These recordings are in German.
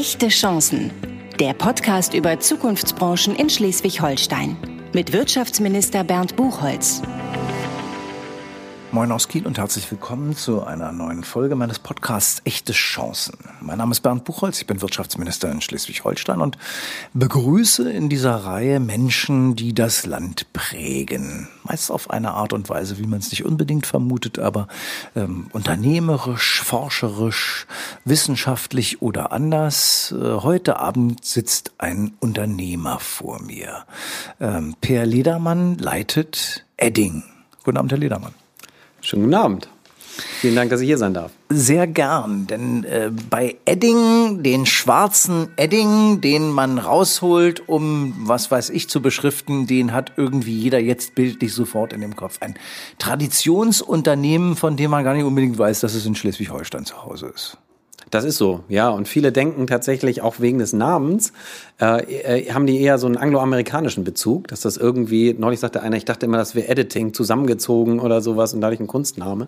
Echte Chancen. Der Podcast über Zukunftsbranchen in Schleswig-Holstein. Mit Wirtschaftsminister Bernd Buchholz. Moin aus Kiel und herzlich willkommen zu einer neuen Folge meines Podcasts Echte Chancen. Mein Name ist Bernd Buchholz, ich bin Wirtschaftsminister in Schleswig-Holstein und begrüße in dieser Reihe Menschen, die das Land prägen. Meist auf eine Art und Weise, wie man es nicht unbedingt vermutet, aber ähm, unternehmerisch, forscherisch, wissenschaftlich oder anders. Äh, heute Abend sitzt ein Unternehmer vor mir. Ähm, per Ledermann leitet Edding. Guten Abend, Herr Ledermann. Schönen guten Abend. Vielen Dank, dass ich hier sein darf. Sehr gern, denn äh, bei Edding, den schwarzen Edding, den man rausholt, um was weiß ich zu beschriften, den hat irgendwie jeder jetzt bildlich sofort in dem Kopf. Ein Traditionsunternehmen, von dem man gar nicht unbedingt weiß, dass es in Schleswig-Holstein zu Hause ist. Das ist so, ja. Und viele denken tatsächlich auch wegen des Namens, äh, äh, haben die eher so einen angloamerikanischen Bezug, dass das irgendwie, neulich sagte einer, ich dachte immer, das wäre Editing zusammengezogen oder sowas und dadurch ein Kunstname.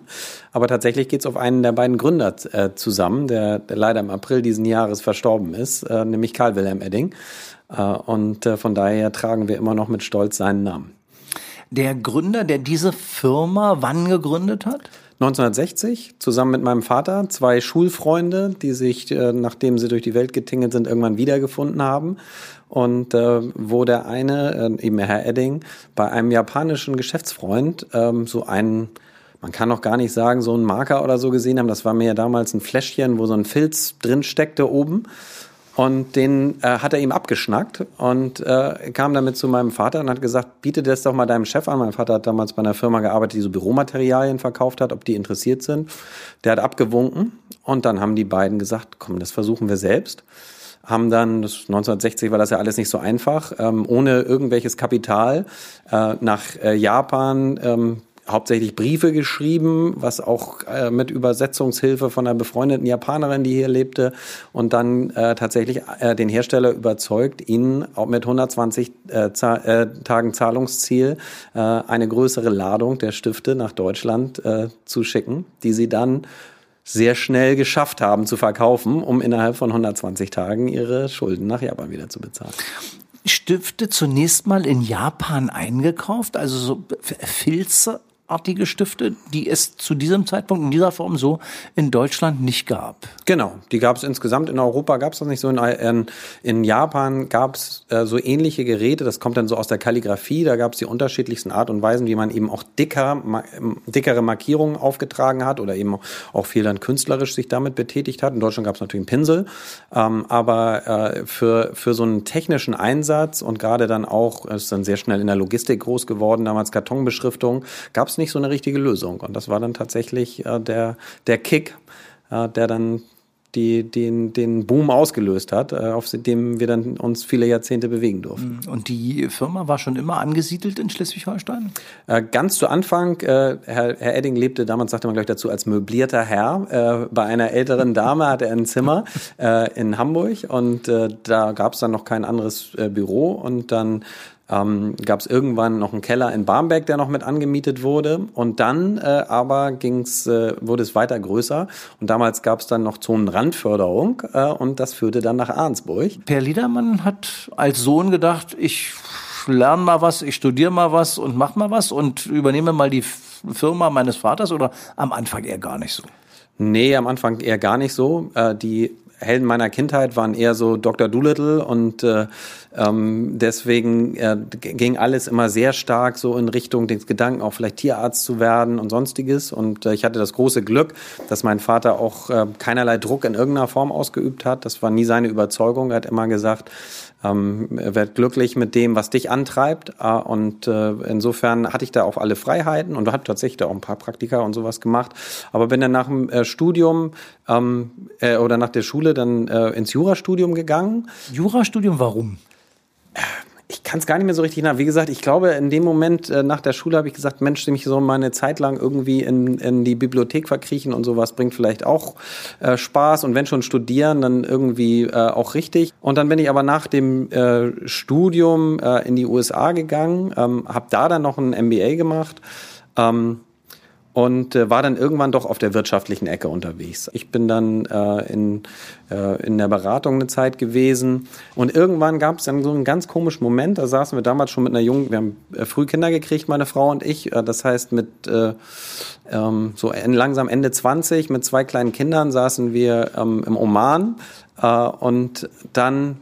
Aber tatsächlich geht's auf einen der beiden Gründer äh, zusammen, der, der leider im April diesen Jahres verstorben ist, äh, nämlich Karl Wilhelm Edding. Äh, und äh, von daher tragen wir immer noch mit Stolz seinen Namen. Der Gründer, der diese Firma wann gegründet hat? 1960 zusammen mit meinem Vater, zwei Schulfreunde, die sich, äh, nachdem sie durch die Welt getingelt sind, irgendwann wiedergefunden haben. Und äh, wo der eine, äh, eben Herr Edding, bei einem japanischen Geschäftsfreund ähm, so einen man kann noch gar nicht sagen, so einen Marker oder so gesehen haben. Das war mir ja damals ein Fläschchen, wo so ein Filz drin steckte oben. Und den äh, hat er ihm abgeschnackt und äh, kam damit zu meinem Vater und hat gesagt, biete das doch mal deinem Chef an. Mein Vater hat damals bei einer Firma gearbeitet, die so Büromaterialien verkauft hat, ob die interessiert sind. Der hat abgewunken und dann haben die beiden gesagt, komm, das versuchen wir selbst. Haben dann, das 1960 war das ja alles nicht so einfach, ähm, ohne irgendwelches Kapital äh, nach äh, Japan ähm, hauptsächlich Briefe geschrieben, was auch äh, mit Übersetzungshilfe von einer befreundeten Japanerin, die hier lebte, und dann äh, tatsächlich äh, den Hersteller überzeugt, ihnen auch mit 120 äh, äh, Tagen Zahlungsziel äh, eine größere Ladung der Stifte nach Deutschland zu schicken, die sie dann sehr schnell geschafft haben zu verkaufen, um innerhalb von 120 Tagen ihre Schulden nach Japan wieder zu bezahlen. Stifte zunächst mal in Japan eingekauft, also so Filze artige Stifte, die es zu diesem Zeitpunkt in dieser Form so in Deutschland nicht gab. Genau, die gab es insgesamt in Europa gab es das nicht so. In, in, in Japan gab es äh, so ähnliche Geräte. Das kommt dann so aus der Kalligrafie. Da gab es die unterschiedlichsten Art und Weisen, wie man eben auch dicker, ma, ähm, dickere Markierungen aufgetragen hat oder eben auch viel dann künstlerisch sich damit betätigt hat. In Deutschland gab es natürlich einen Pinsel, ähm, aber äh, für für so einen technischen Einsatz und gerade dann auch ist dann sehr schnell in der Logistik groß geworden. Damals Kartonbeschriftung gab es nicht so eine richtige Lösung. Und das war dann tatsächlich äh, der, der Kick, äh, der dann die, den, den Boom ausgelöst hat, äh, auf dem wir dann uns viele Jahrzehnte bewegen durften. Mhm. Und die Firma war schon immer angesiedelt in Schleswig-Holstein? Äh, ganz zu Anfang, äh, Herr, Herr Edding lebte damals, sagte man gleich dazu, als möblierter Herr. Äh, bei einer älteren Dame hatte er ein Zimmer äh, in Hamburg und äh, da gab es dann noch kein anderes Büro und dann ähm, gab es irgendwann noch einen Keller in Barmbek, der noch mit angemietet wurde. Und dann äh, aber ging's, äh, wurde es weiter größer. Und damals gab es dann noch Zonenrandförderung äh, und das führte dann nach Arnsburg. Per Liedermann hat als Sohn gedacht, ich lerne mal was, ich studiere mal was und mach mal was und übernehme mal die Firma meines Vaters oder am Anfang eher gar nicht so? Nee, am Anfang eher gar nicht so. Äh, die Helden meiner Kindheit waren eher so Dr. Doolittle und äh, ähm, deswegen äh, ging alles immer sehr stark so in Richtung des Gedanken, auch vielleicht Tierarzt zu werden und sonstiges. Und äh, ich hatte das große Glück, dass mein Vater auch äh, keinerlei Druck in irgendeiner Form ausgeübt hat. Das war nie seine Überzeugung. Er hat immer gesagt, ähm, werd glücklich mit dem, was dich antreibt. Äh, und äh, insofern hatte ich da auch alle Freiheiten und hatte tatsächlich da auch ein paar Praktika und sowas gemacht. Aber bin dann nach dem äh, Studium ähm, äh, oder nach der Schule dann äh, ins Jurastudium gegangen. Jurastudium, warum? Ich kann es gar nicht mehr so richtig nach. Wie gesagt, ich glaube, in dem Moment äh, nach der Schule habe ich gesagt, Mensch, mich so meine Zeit lang irgendwie in, in die Bibliothek verkriechen und sowas bringt vielleicht auch äh, Spaß. Und wenn schon studieren, dann irgendwie äh, auch richtig. Und dann bin ich aber nach dem äh, Studium äh, in die USA gegangen, ähm, habe da dann noch ein MBA gemacht. Ähm, und äh, war dann irgendwann doch auf der wirtschaftlichen Ecke unterwegs. Ich bin dann äh, in, äh, in der Beratung eine Zeit gewesen und irgendwann gab es dann so einen ganz komischen Moment, da saßen wir damals schon mit einer jungen, wir haben äh, früh Kinder gekriegt, meine Frau und ich, äh, das heißt mit äh, ähm, so langsam Ende 20 mit zwei kleinen Kindern saßen wir ähm, im Oman äh, und dann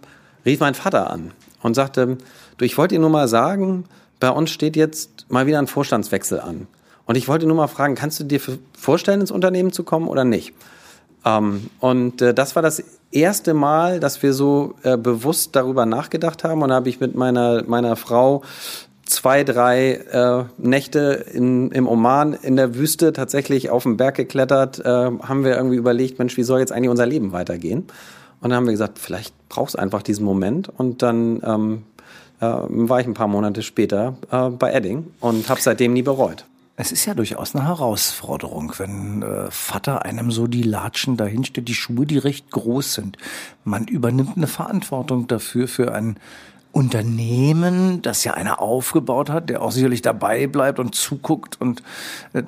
rief mein Vater an und sagte, du, ich wollte dir nur mal sagen, bei uns steht jetzt mal wieder ein Vorstandswechsel an. Und ich wollte nur mal fragen, kannst du dir vorstellen, ins Unternehmen zu kommen oder nicht? Ähm, und äh, das war das erste Mal, dass wir so äh, bewusst darüber nachgedacht haben. Und da habe ich mit meiner, meiner Frau zwei, drei äh, Nächte in, im Oman in der Wüste tatsächlich auf den Berg geklettert, äh, haben wir irgendwie überlegt, Mensch, wie soll jetzt eigentlich unser Leben weitergehen? Und dann haben wir gesagt, vielleicht brauchst einfach diesen Moment. Und dann ähm, äh, war ich ein paar Monate später äh, bei Edding und habe seitdem nie bereut. Es ist ja durchaus eine Herausforderung, wenn äh, Vater einem so die Latschen dahinstellt, die Schuhe, die recht groß sind. Man übernimmt eine Verantwortung dafür, für ein Unternehmen, das ja einer aufgebaut hat, der auch sicherlich dabei bleibt und zuguckt und äh,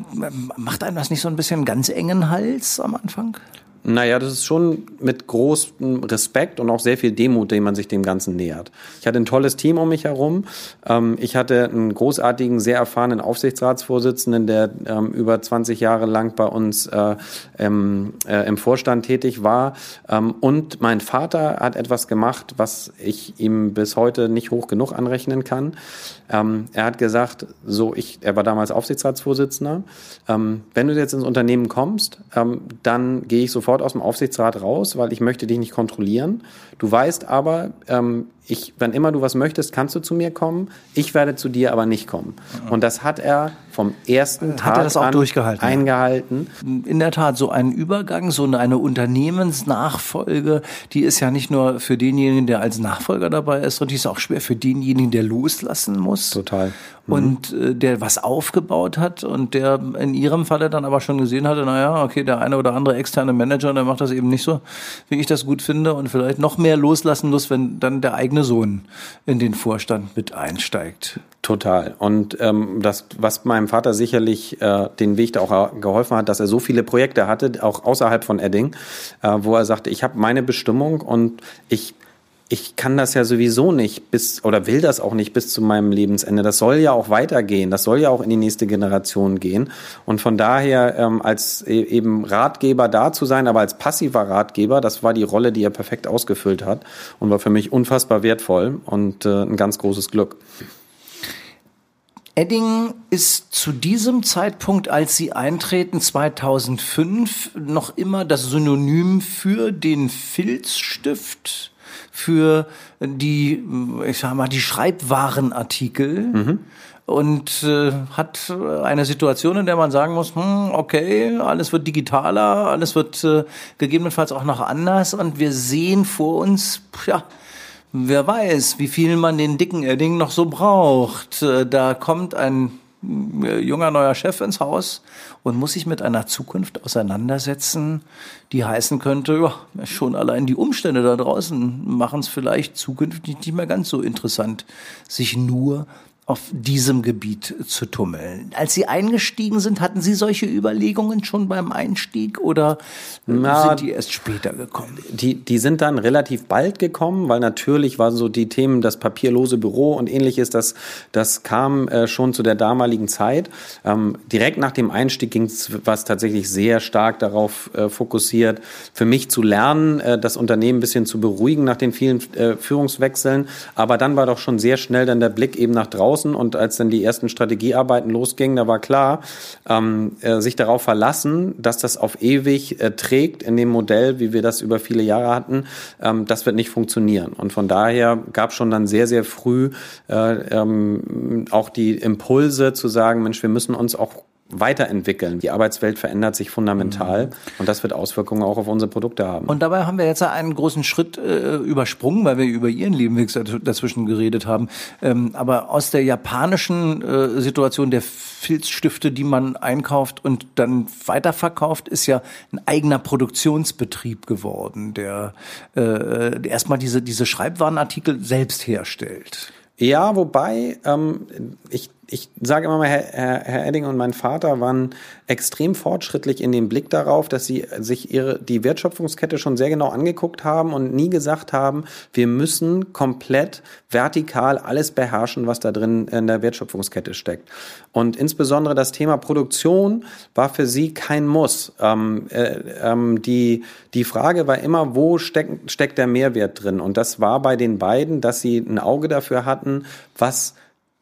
macht einem das nicht so ein bisschen ganz engen Hals am Anfang? Naja, das ist schon mit großem Respekt und auch sehr viel Demut, den man sich dem Ganzen nähert. Ich hatte ein tolles Team um mich herum. Ähm, ich hatte einen großartigen, sehr erfahrenen Aufsichtsratsvorsitzenden, der ähm, über 20 Jahre lang bei uns äh, im, äh, im Vorstand tätig war. Ähm, und mein Vater hat etwas gemacht, was ich ihm bis heute nicht hoch genug anrechnen kann. Er hat gesagt, so ich, er war damals Aufsichtsratsvorsitzender. Wenn du jetzt ins Unternehmen kommst, dann gehe ich sofort sofort aus dem Aufsichtsrat raus, weil ich möchte dich nicht kontrollieren. Du weißt aber, ähm, ich, wenn immer du was möchtest, kannst du zu mir kommen. Ich werde zu dir aber nicht kommen. Und das hat er vom ersten Tag hat er das auch an durchgehalten, eingehalten. In der Tat, so ein Übergang, so eine Unternehmensnachfolge, die ist ja nicht nur für denjenigen, der als Nachfolger dabei ist, sondern die ist auch schwer für denjenigen, der loslassen muss. Total. Mhm. Und äh, der was aufgebaut hat und der in ihrem Falle dann aber schon gesehen hatte, naja, okay, der eine oder andere externe Manager, der macht das eben nicht so, wie ich das gut finde und vielleicht noch mehr loslassen muss, wenn dann der eigene Sohn in den Vorstand mit einsteigt. Total. Und ähm, das, was meinem Vater sicherlich äh, den Weg da auch geholfen hat, dass er so viele Projekte hatte, auch außerhalb von Edding, äh, wo er sagte, ich habe meine Bestimmung und ich ich kann das ja sowieso nicht bis oder will das auch nicht bis zu meinem Lebensende. Das soll ja auch weitergehen. Das soll ja auch in die nächste Generation gehen. Und von daher ähm, als e-, eben Ratgeber da zu sein, aber als passiver Ratgeber, das war die Rolle, die er perfekt ausgefüllt hat und war für mich unfassbar wertvoll und äh, ein ganz großes Glück. Edding ist zu diesem Zeitpunkt, als Sie eintreten, 2005, noch immer das Synonym für den Filzstift für die, ich sag mal, die Schreibwarenartikel. Mhm. Und äh, hat eine Situation, in der man sagen muss, hm, okay, alles wird digitaler, alles wird äh, gegebenenfalls auch noch anders und wir sehen vor uns, ja, wer weiß, wie viel man den dicken Edding noch so braucht. Äh, da kommt ein junger neuer Chef ins Haus und muss sich mit einer Zukunft auseinandersetzen, die heißen könnte, ja, schon allein die Umstände da draußen machen es vielleicht zukünftig nicht mehr ganz so interessant, sich nur auf diesem Gebiet zu tummeln. Als Sie eingestiegen sind, hatten Sie solche Überlegungen schon beim Einstieg oder Na, sind die erst später gekommen? Die, die sind dann relativ bald gekommen, weil natürlich waren so die Themen das papierlose Büro und ähnliches, das, das kam äh, schon zu der damaligen Zeit. Ähm, direkt nach dem Einstieg ging es was tatsächlich sehr stark darauf äh, fokussiert, für mich zu lernen, äh, das Unternehmen ein bisschen zu beruhigen nach den vielen äh, Führungswechseln. Aber dann war doch schon sehr schnell dann der Blick eben nach draußen draußen und als dann die ersten Strategiearbeiten losgingen, da war klar, ähm, äh, sich darauf verlassen, dass das auf ewig äh, trägt in dem Modell, wie wir das über viele Jahre hatten, ähm, das wird nicht funktionieren. Und von daher gab schon dann sehr, sehr früh äh, ähm, auch die Impulse zu sagen, Mensch, wir müssen uns auch weiterentwickeln. Die Arbeitswelt verändert sich fundamental mhm. und das wird Auswirkungen auch auf unsere Produkte haben. Und dabei haben wir jetzt einen großen Schritt äh, übersprungen, weil wir über Ihren Lebenweg dazwischen geredet haben. Ähm, aber aus der japanischen äh, Situation der Filzstifte, die man einkauft und dann weiterverkauft, ist ja ein eigener Produktionsbetrieb geworden, der äh, erstmal diese, diese Schreibwarenartikel selbst herstellt. Ja, wobei ähm, ich ich sage immer mal, Herr, Herr, Herr Edding und mein Vater waren extrem fortschrittlich in dem Blick darauf, dass sie sich ihre, die Wertschöpfungskette schon sehr genau angeguckt haben und nie gesagt haben, wir müssen komplett vertikal alles beherrschen, was da drin in der Wertschöpfungskette steckt. Und insbesondere das Thema Produktion war für sie kein Muss. Ähm, äh, ähm, die, die Frage war immer, wo steckt, steckt der Mehrwert drin? Und das war bei den beiden, dass sie ein Auge dafür hatten, was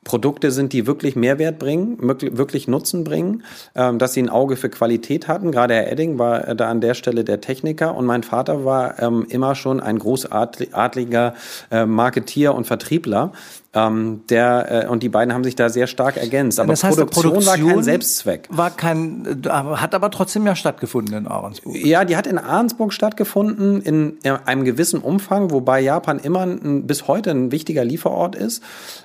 Produkte sind, die wirklich Mehrwert bringen, wirklich Nutzen bringen, ähm, dass sie ein Auge für Qualität hatten. Gerade Herr Edding war äh, da an der Stelle der Techniker und mein Vater war ähm, immer schon ein großartiger äh, Marketier und Vertriebler. Ähm, der, äh, und die beiden haben sich da sehr stark ergänzt. Aber das heißt, Produktion, Produktion war kein Selbstzweck. War kein, hat aber trotzdem ja stattgefunden in Ahrensburg. Ja, die hat in Ahrensburg stattgefunden in einem gewissen Umfang, wobei Japan immer ein, bis heute ein wichtiger Lieferort ist,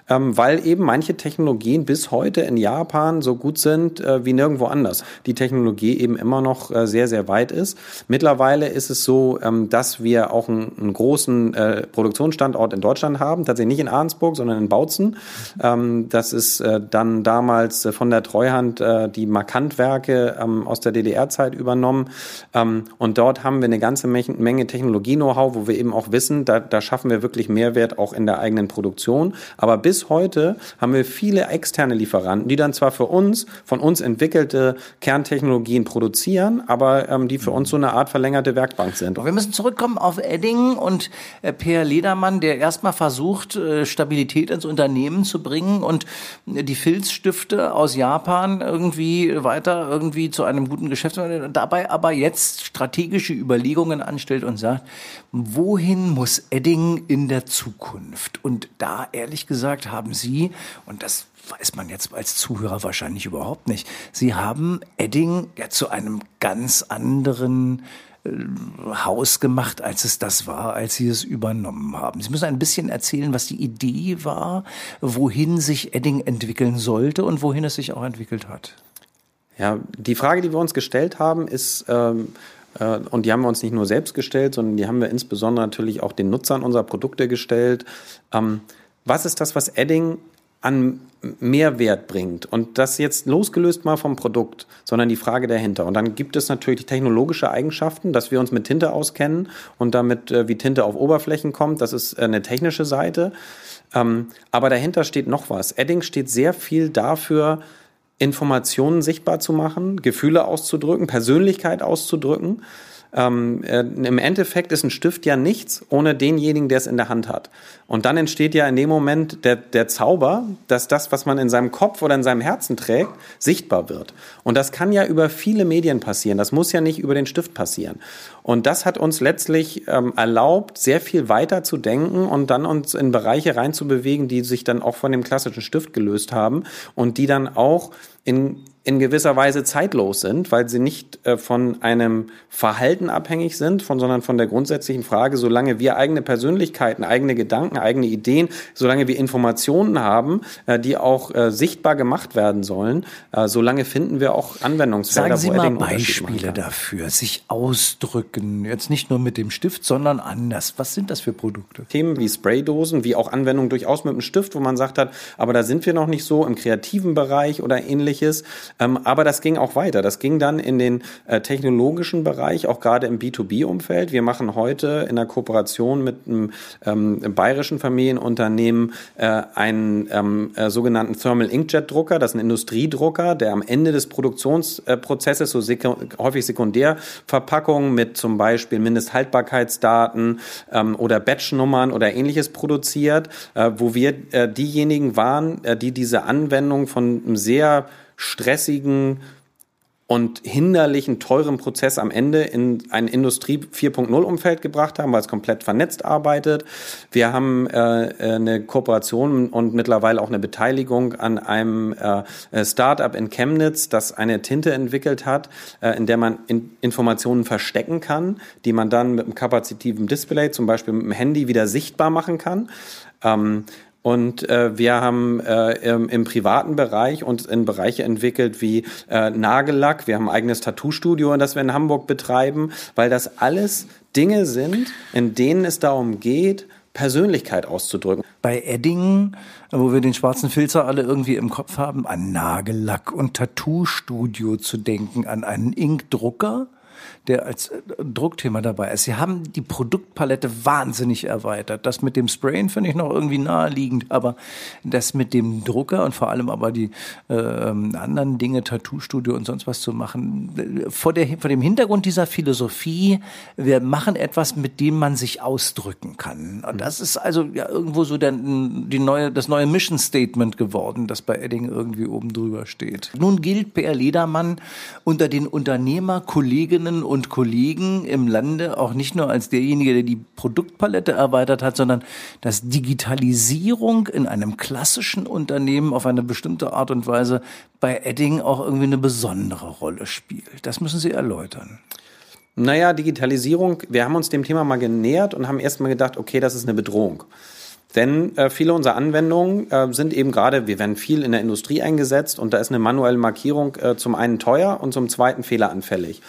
ähm, weil eben manche Technologien bis heute in Japan so gut sind äh, wie nirgendwo anders. Die Technologie eben immer noch äh, sehr, sehr weit ist. Mittlerweile ist es so, ähm, dass wir auch einen, einen großen äh, Produktionsstandort in Deutschland haben, tatsächlich nicht in Ahrensburg, sondern in Bautzen. Ähm, das ist äh, dann damals äh, von der Treuhand äh, die Markantwerke ähm, aus der DDR-Zeit übernommen. Ähm, und dort haben wir eine ganze Menge Technologie-Know-how, wo wir eben auch wissen, da, da schaffen wir wirklich Mehrwert auch in der eigenen Produktion. Aber bis heute haben wir viele externe Lieferanten, die dann zwar für uns, von uns entwickelte Kerntechnologien produzieren, aber ähm, die für uns so eine Art verlängerte Werkbank sind. Wir müssen zurückkommen auf Edding und äh, Per Ledermann, der erstmal versucht, äh, Stabilität Qualität ins Unternehmen zu bringen und die Filzstifte aus Japan irgendwie weiter irgendwie zu einem guten Geschäft, dabei aber jetzt strategische Überlegungen anstellt und sagt, wohin muss Edding in der Zukunft? Und da ehrlich gesagt haben Sie, und das weiß man jetzt als Zuhörer wahrscheinlich überhaupt nicht. Sie haben Edding ja zu einem ganz anderen äh, Haus gemacht, als es das war, als Sie es übernommen haben. Sie müssen ein bisschen erzählen, was die Idee war, wohin sich Edding entwickeln sollte und wohin es sich auch entwickelt hat. Ja, die Frage, die wir uns gestellt haben, ist, ähm, äh, und die haben wir uns nicht nur selbst gestellt, sondern die haben wir insbesondere natürlich auch den Nutzern unserer Produkte gestellt. Ähm, was ist das, was Edding an Mehrwert bringt. Und das jetzt losgelöst mal vom Produkt, sondern die Frage dahinter. Und dann gibt es natürlich technologische Eigenschaften, dass wir uns mit Tinte auskennen und damit, äh, wie Tinte auf Oberflächen kommt. Das ist äh, eine technische Seite. Ähm, aber dahinter steht noch was. Edding steht sehr viel dafür, Informationen sichtbar zu machen, Gefühle auszudrücken, Persönlichkeit auszudrücken. Ähm, äh, Im Endeffekt ist ein Stift ja nichts ohne denjenigen, der es in der Hand hat. Und dann entsteht ja in dem Moment der, der Zauber, dass das, was man in seinem Kopf oder in seinem Herzen trägt, sichtbar wird. Und das kann ja über viele Medien passieren. Das muss ja nicht über den Stift passieren. Und das hat uns letztlich ähm, erlaubt, sehr viel weiter zu denken und dann uns in Bereiche reinzubewegen, die sich dann auch von dem klassischen Stift gelöst haben und die dann auch in in gewisser Weise zeitlos sind, weil sie nicht äh, von einem Verhalten abhängig sind, von, sondern von der grundsätzlichen Frage, solange wir eigene Persönlichkeiten, eigene Gedanken, eigene Ideen, solange wir Informationen haben, äh, die auch äh, sichtbar gemacht werden sollen, äh, solange finden wir auch Anwendungsfelder. Sagen Sie mal Beispiele dafür, sich ausdrücken, jetzt nicht nur mit dem Stift, sondern anders. Was sind das für Produkte? Themen wie Spraydosen, wie auch Anwendungen durchaus mit dem Stift, wo man sagt hat, aber da sind wir noch nicht so im kreativen Bereich oder ähnliches. Ähm, aber das ging auch weiter. Das ging dann in den äh, technologischen Bereich, auch gerade im B2B-Umfeld. Wir machen heute in der Kooperation mit einem ähm, bayerischen Familienunternehmen äh, einen ähm, äh, sogenannten Thermal Inkjet-Drucker. Das ist ein Industriedrucker, der am Ende des Produktionsprozesses so sek häufig Sekundärverpackungen mit zum Beispiel Mindesthaltbarkeitsdaten ähm, oder Batchnummern oder ähnliches produziert, äh, wo wir äh, diejenigen waren, äh, die diese Anwendung von einem sehr stressigen und hinderlichen, teuren Prozess am Ende in ein Industrie 4.0 Umfeld gebracht haben, weil es komplett vernetzt arbeitet. Wir haben äh, eine Kooperation und mittlerweile auch eine Beteiligung an einem äh, Startup in Chemnitz, das eine Tinte entwickelt hat, äh, in der man in Informationen verstecken kann, die man dann mit einem kapazitiven Display, zum Beispiel mit dem Handy, wieder sichtbar machen kann. Ähm, und äh, wir haben äh, im, im privaten Bereich uns in Bereiche entwickelt wie äh, Nagellack. Wir haben ein eigenes Tattoo-Studio, das wir in Hamburg betreiben, weil das alles Dinge sind, in denen es darum geht, Persönlichkeit auszudrücken. Bei Edding, wo wir den schwarzen Filzer alle irgendwie im Kopf haben, an Nagellack und Tattoo-Studio zu denken, an einen Inkdrucker, der als äh, Druckthema dabei ist. Sie haben die Produktpalette wahnsinnig erweitert. Das mit dem Sprayen finde ich noch irgendwie naheliegend, aber das mit dem Drucker und vor allem aber die äh, anderen Dinge, Tattoo-Studio und sonst was zu machen, vor, der, vor dem Hintergrund dieser Philosophie, wir machen etwas, mit dem man sich ausdrücken kann. Und das ist also ja irgendwo so der, die neue, das neue Mission Statement geworden, das bei Edding irgendwie oben drüber steht. Nun gilt Per Ledermann unter den Unternehmerkolleginnen und und Kollegen im Lande auch nicht nur als derjenige, der die Produktpalette erweitert hat, sondern dass Digitalisierung in einem klassischen Unternehmen auf eine bestimmte Art und Weise bei Edding auch irgendwie eine besondere Rolle spielt. Das müssen Sie erläutern. Naja, Digitalisierung, wir haben uns dem Thema mal genähert und haben erstmal gedacht, okay, das ist eine Bedrohung. Denn äh, viele unserer Anwendungen äh, sind eben gerade, wir werden viel in der Industrie eingesetzt und da ist eine manuelle Markierung äh, zum einen teuer und zum zweiten fehleranfällig.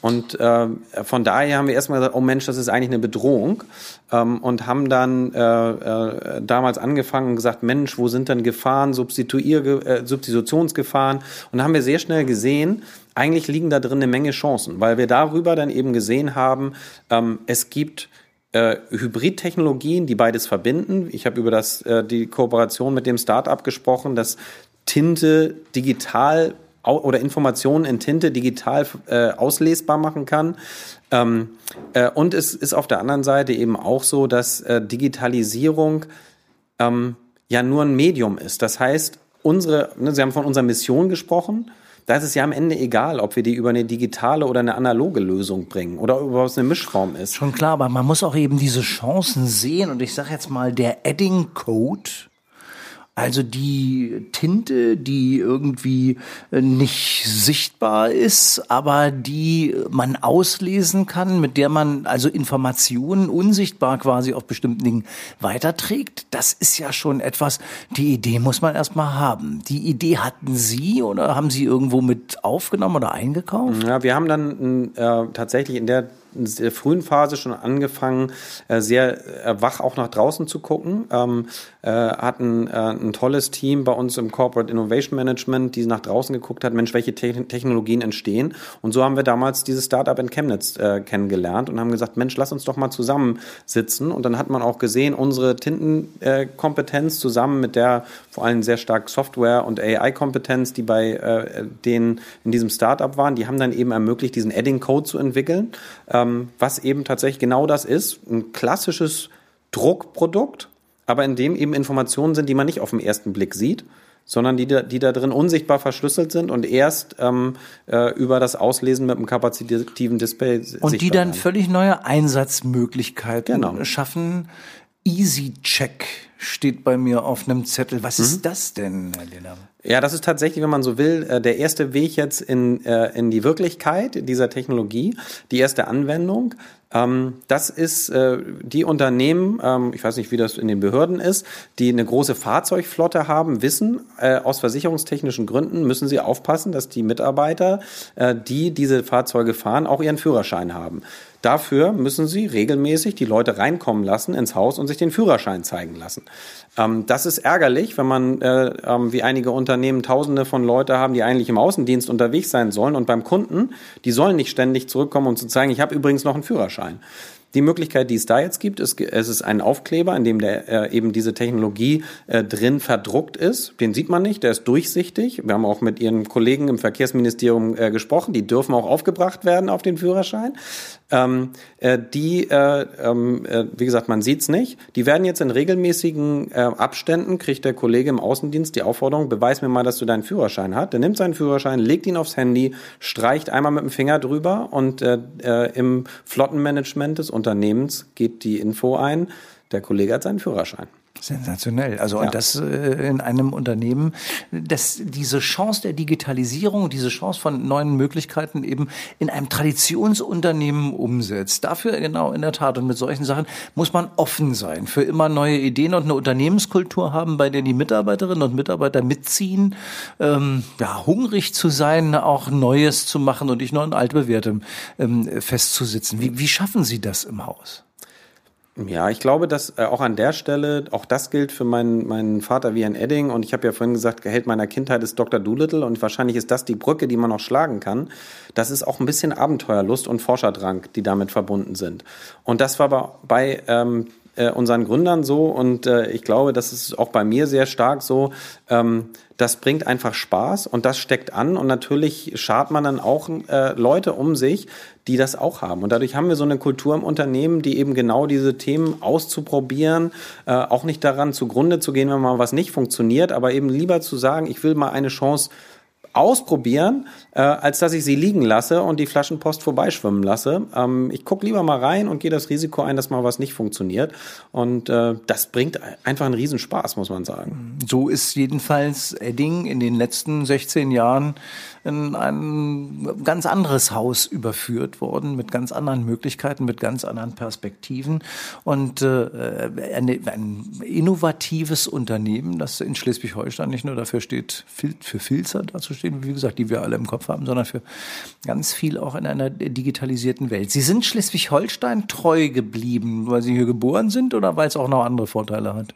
Und äh, von daher haben wir erstmal gesagt, oh Mensch, das ist eigentlich eine Bedrohung. Ähm, und haben dann äh, äh, damals angefangen und gesagt, Mensch, wo sind denn Gefahren, Substituier äh, Substitutionsgefahren? Und da haben wir sehr schnell gesehen, eigentlich liegen da drin eine Menge Chancen, weil wir darüber dann eben gesehen haben, ähm, es gibt äh, Hybridtechnologien, die beides verbinden. Ich habe über das, äh, die Kooperation mit dem Startup gesprochen, dass Tinte digital oder Informationen in Tinte digital äh, auslesbar machen kann. Ähm, äh, und es ist auf der anderen Seite eben auch so, dass äh, Digitalisierung ähm, ja nur ein Medium ist. Das heißt, unsere, ne, Sie haben von unserer Mission gesprochen. Da ist es ja am Ende egal, ob wir die über eine digitale oder eine analoge Lösung bringen oder ob es eine Mischform ist. Schon klar, aber man muss auch eben diese Chancen sehen. Und ich sage jetzt mal, der Adding Code also die Tinte, die irgendwie äh, nicht sichtbar ist, aber die man auslesen kann, mit der man also Informationen unsichtbar quasi auf bestimmten Dingen weiterträgt, das ist ja schon etwas, die Idee muss man erstmal haben. Die Idee hatten Sie oder haben Sie irgendwo mit aufgenommen oder eingekauft? Ja, wir haben dann äh, tatsächlich in der der frühen Phase schon angefangen, äh, sehr äh, wach auch nach draußen zu gucken. Ähm, äh, hatten ein tolles Team bei uns im Corporate Innovation Management, die nach draußen geguckt hat, Mensch, welche Technologien entstehen. Und so haben wir damals dieses Startup in Chemnitz kennengelernt und haben gesagt, Mensch, lass uns doch mal zusammensitzen. Und dann hat man auch gesehen, unsere Tintenkompetenz zusammen mit der vor allem sehr stark Software- und AI-Kompetenz, die bei denen in diesem Startup waren, die haben dann eben ermöglicht, diesen Adding-Code zu entwickeln ähm, was eben tatsächlich genau das ist, ein klassisches Druckprodukt, aber in dem eben Informationen sind, die man nicht auf den ersten Blick sieht, sondern die, die da drin unsichtbar verschlüsselt sind und erst ähm, äh, über das Auslesen mit einem kapazitiven Display und die dann werden. völlig neue Einsatzmöglichkeiten genau. schaffen. Easy Check steht bei mir auf einem Zettel. Was mhm. ist das denn, Herr Lehner? Ja, das ist tatsächlich, wenn man so will, äh, der erste Weg jetzt in, äh, in die Wirklichkeit dieser Technologie, die erste Anwendung. Ähm, das ist äh, die Unternehmen, ähm, ich weiß nicht, wie das in den Behörden ist, die eine große Fahrzeugflotte haben, wissen, aus versicherungstechnischen Gründen müssen sie aufpassen, dass die Mitarbeiter, die diese Fahrzeuge fahren, auch ihren Führerschein haben. Dafür müssen sie regelmäßig die Leute reinkommen lassen ins Haus und sich den Führerschein zeigen lassen. Ähm, das ist ärgerlich, wenn man äh, äh, wie einige Unternehmen Tausende von Leute haben, die eigentlich im Außendienst unterwegs sein sollen und beim Kunden, die sollen nicht ständig zurückkommen und zu zeigen, ich habe übrigens noch einen Führerschein. Die Möglichkeit, die es da jetzt gibt, ist, es ist ein Aufkleber, in dem der, äh, eben diese Technologie äh, drin verdruckt ist. Den sieht man nicht, der ist durchsichtig. Wir haben auch mit Ihren Kollegen im Verkehrsministerium äh, gesprochen. Die dürfen auch aufgebracht werden auf den Führerschein. Ähm, äh, die, äh, ähm, äh, wie gesagt, man sieht's nicht. Die werden jetzt in regelmäßigen äh, Abständen, kriegt der Kollege im Außendienst die Aufforderung, beweis mir mal, dass du deinen Führerschein hast. Der nimmt seinen Führerschein, legt ihn aufs Handy, streicht einmal mit dem Finger drüber und äh, äh, im Flottenmanagement des Unternehmens gibt die Info ein, der Kollege hat seinen Führerschein. Sensationell. Also ja. und das äh, in einem Unternehmen, dass diese Chance der Digitalisierung, diese Chance von neuen Möglichkeiten eben in einem Traditionsunternehmen umsetzt. Dafür genau in der Tat und mit solchen Sachen muss man offen sein für immer neue Ideen und eine Unternehmenskultur haben, bei der die Mitarbeiterinnen und Mitarbeiter mitziehen, ähm, ja hungrig zu sein, auch Neues zu machen und nicht nur in altbewährtem ähm, festzusitzen. Wie, wie schaffen Sie das im Haus? Ja, ich glaube, dass äh, auch an der Stelle, auch das gilt für meinen, meinen Vater wie ein Edding. Und ich habe ja vorhin gesagt, Gehalt meiner Kindheit ist Dr. Doolittle und wahrscheinlich ist das die Brücke, die man noch schlagen kann. Das ist auch ein bisschen Abenteuerlust und Forscherdrang, die damit verbunden sind. Und das war bei, bei ähm, äh, unseren Gründern so und äh, ich glaube, das ist auch bei mir sehr stark so. Ähm, das bringt einfach Spaß und das steckt an und natürlich schart man dann auch äh, Leute um sich, die das auch haben. Und dadurch haben wir so eine Kultur im Unternehmen, die eben genau diese Themen auszuprobieren, äh, auch nicht daran zugrunde zu gehen, wenn mal was nicht funktioniert, aber eben lieber zu sagen, ich will mal eine Chance ausprobieren, äh, als dass ich sie liegen lasse und die Flaschenpost vorbeischwimmen lasse. Ähm, ich gucke lieber mal rein und gehe das Risiko ein, dass mal was nicht funktioniert. Und äh, das bringt einfach einen Riesenspaß, muss man sagen. So ist jedenfalls Edding in den letzten 16 Jahren in ein ganz anderes Haus überführt worden, mit ganz anderen Möglichkeiten, mit ganz anderen Perspektiven und äh, eine, ein innovatives Unternehmen, das in Schleswig-Holstein nicht nur dafür steht, für Filzer dazustehen, wie gesagt, die wir alle im Kopf haben, sondern für ganz viel auch in einer digitalisierten Welt. Sie sind Schleswig-Holstein treu geblieben, weil Sie hier geboren sind oder weil es auch noch andere Vorteile hat?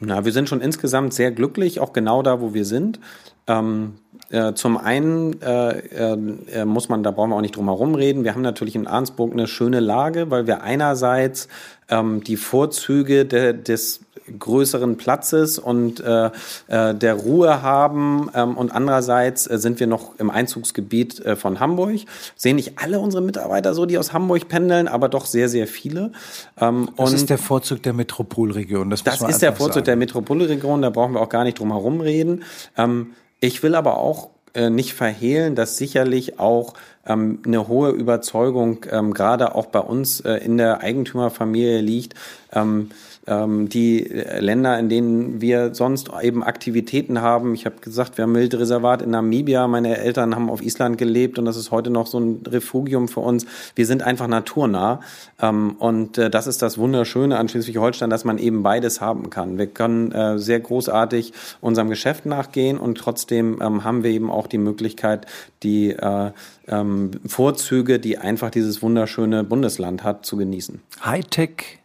Na, wir sind schon insgesamt sehr glücklich, auch genau da, wo wir sind. Ähm, äh, zum einen äh, äh, muss man, da brauchen wir auch nicht drum herum reden, wir haben natürlich in Arnsburg eine schöne Lage, weil wir einerseits ähm, die Vorzüge de, des größeren Platzes und äh, äh, der Ruhe haben ähm, und andererseits äh, sind wir noch im Einzugsgebiet äh, von Hamburg. Sehen nicht alle unsere Mitarbeiter so, die aus Hamburg pendeln, aber doch sehr, sehr viele. Ähm, das ist der Vorzug der Metropolregion. Das, das ist der Vorzug sagen. der Metropolregion, da brauchen wir auch gar nicht drum herum reden. Ähm, ich will aber auch äh, nicht verhehlen, dass sicherlich auch ähm, eine hohe Überzeugung ähm, gerade auch bei uns äh, in der Eigentümerfamilie liegt. Ähm, die Länder, in denen wir sonst eben Aktivitäten haben. Ich habe gesagt, wir haben Wildreservat in Namibia. Meine Eltern haben auf Island gelebt und das ist heute noch so ein Refugium für uns. Wir sind einfach naturnah ähm, und äh, das ist das Wunderschöne an Schleswig-Holstein, dass man eben beides haben kann. Wir können äh, sehr großartig unserem Geschäft nachgehen und trotzdem ähm, haben wir eben auch die Möglichkeit, die äh, ähm, Vorzüge, die einfach dieses wunderschöne Bundesland hat, zu genießen. Hightech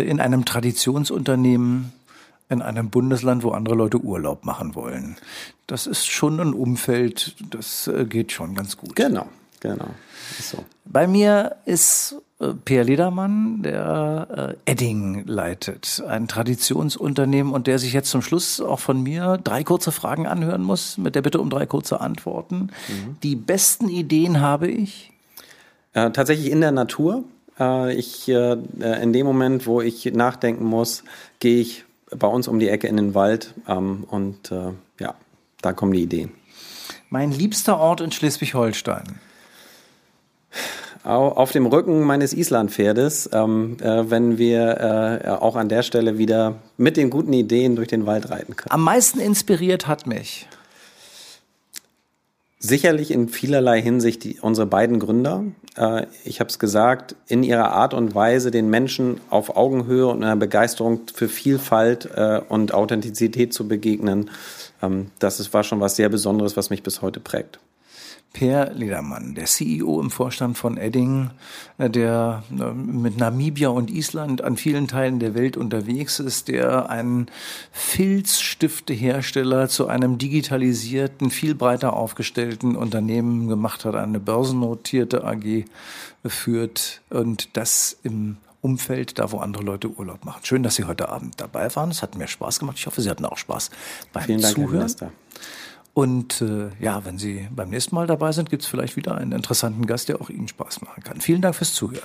in einem Traditionsunternehmen in einem Bundesland, wo andere Leute Urlaub machen wollen. Das ist schon ein Umfeld, das äh, geht schon ganz gut. Genau, genau. So. Bei mir ist äh, Peer Ledermann, der Edding leitet, ein Traditionsunternehmen und der sich jetzt zum Schluss auch von mir drei kurze Fragen anhören muss, mit der Bitte um drei kurze Antworten. Mhm. Die besten Ideen habe ich. Äh, tatsächlich in der Natur. Äh, ich, äh, in dem Moment, wo ich nachdenken muss, gehe ich bei uns um die Ecke in den Wald ähm, und äh, ja, da kommen die Ideen. Mein liebster Ort in Schleswig-Holstein. Auf dem Rücken meines Islandpferdes, ähm, äh, wenn wir äh, auch an der Stelle wieder mit den guten Ideen durch den Wald reiten können. Am meisten inspiriert hat mich Sicherlich in vielerlei Hinsicht die, unsere beiden Gründer. Äh, ich habe es gesagt, in ihrer Art und Weise den Menschen auf Augenhöhe und einer Begeisterung für Vielfalt äh, und Authentizität zu begegnen. Ähm, das ist, war schon was sehr Besonderes, was mich bis heute prägt. Per Ledermann, der CEO im Vorstand von Edding, äh, der äh, mit Namibia und Island an vielen Teilen der Welt unterwegs ist, der einen Filzstiftehersteller zu einem digitalisierten, viel breiter aufgestellten Unternehmen gemacht hat, eine börsennotierte AG führt und das im Umfeld, da wo andere Leute Urlaub machen. Schön, dass Sie heute Abend dabei waren. Es hat mir Spaß gemacht. Ich hoffe, Sie hatten auch Spaß beim Vielen Dank, Zuhören. Herr und äh, ja, wenn Sie beim nächsten Mal dabei sind, gibt es vielleicht wieder einen interessanten Gast, der auch Ihnen Spaß machen kann. Vielen Dank fürs Zuhören.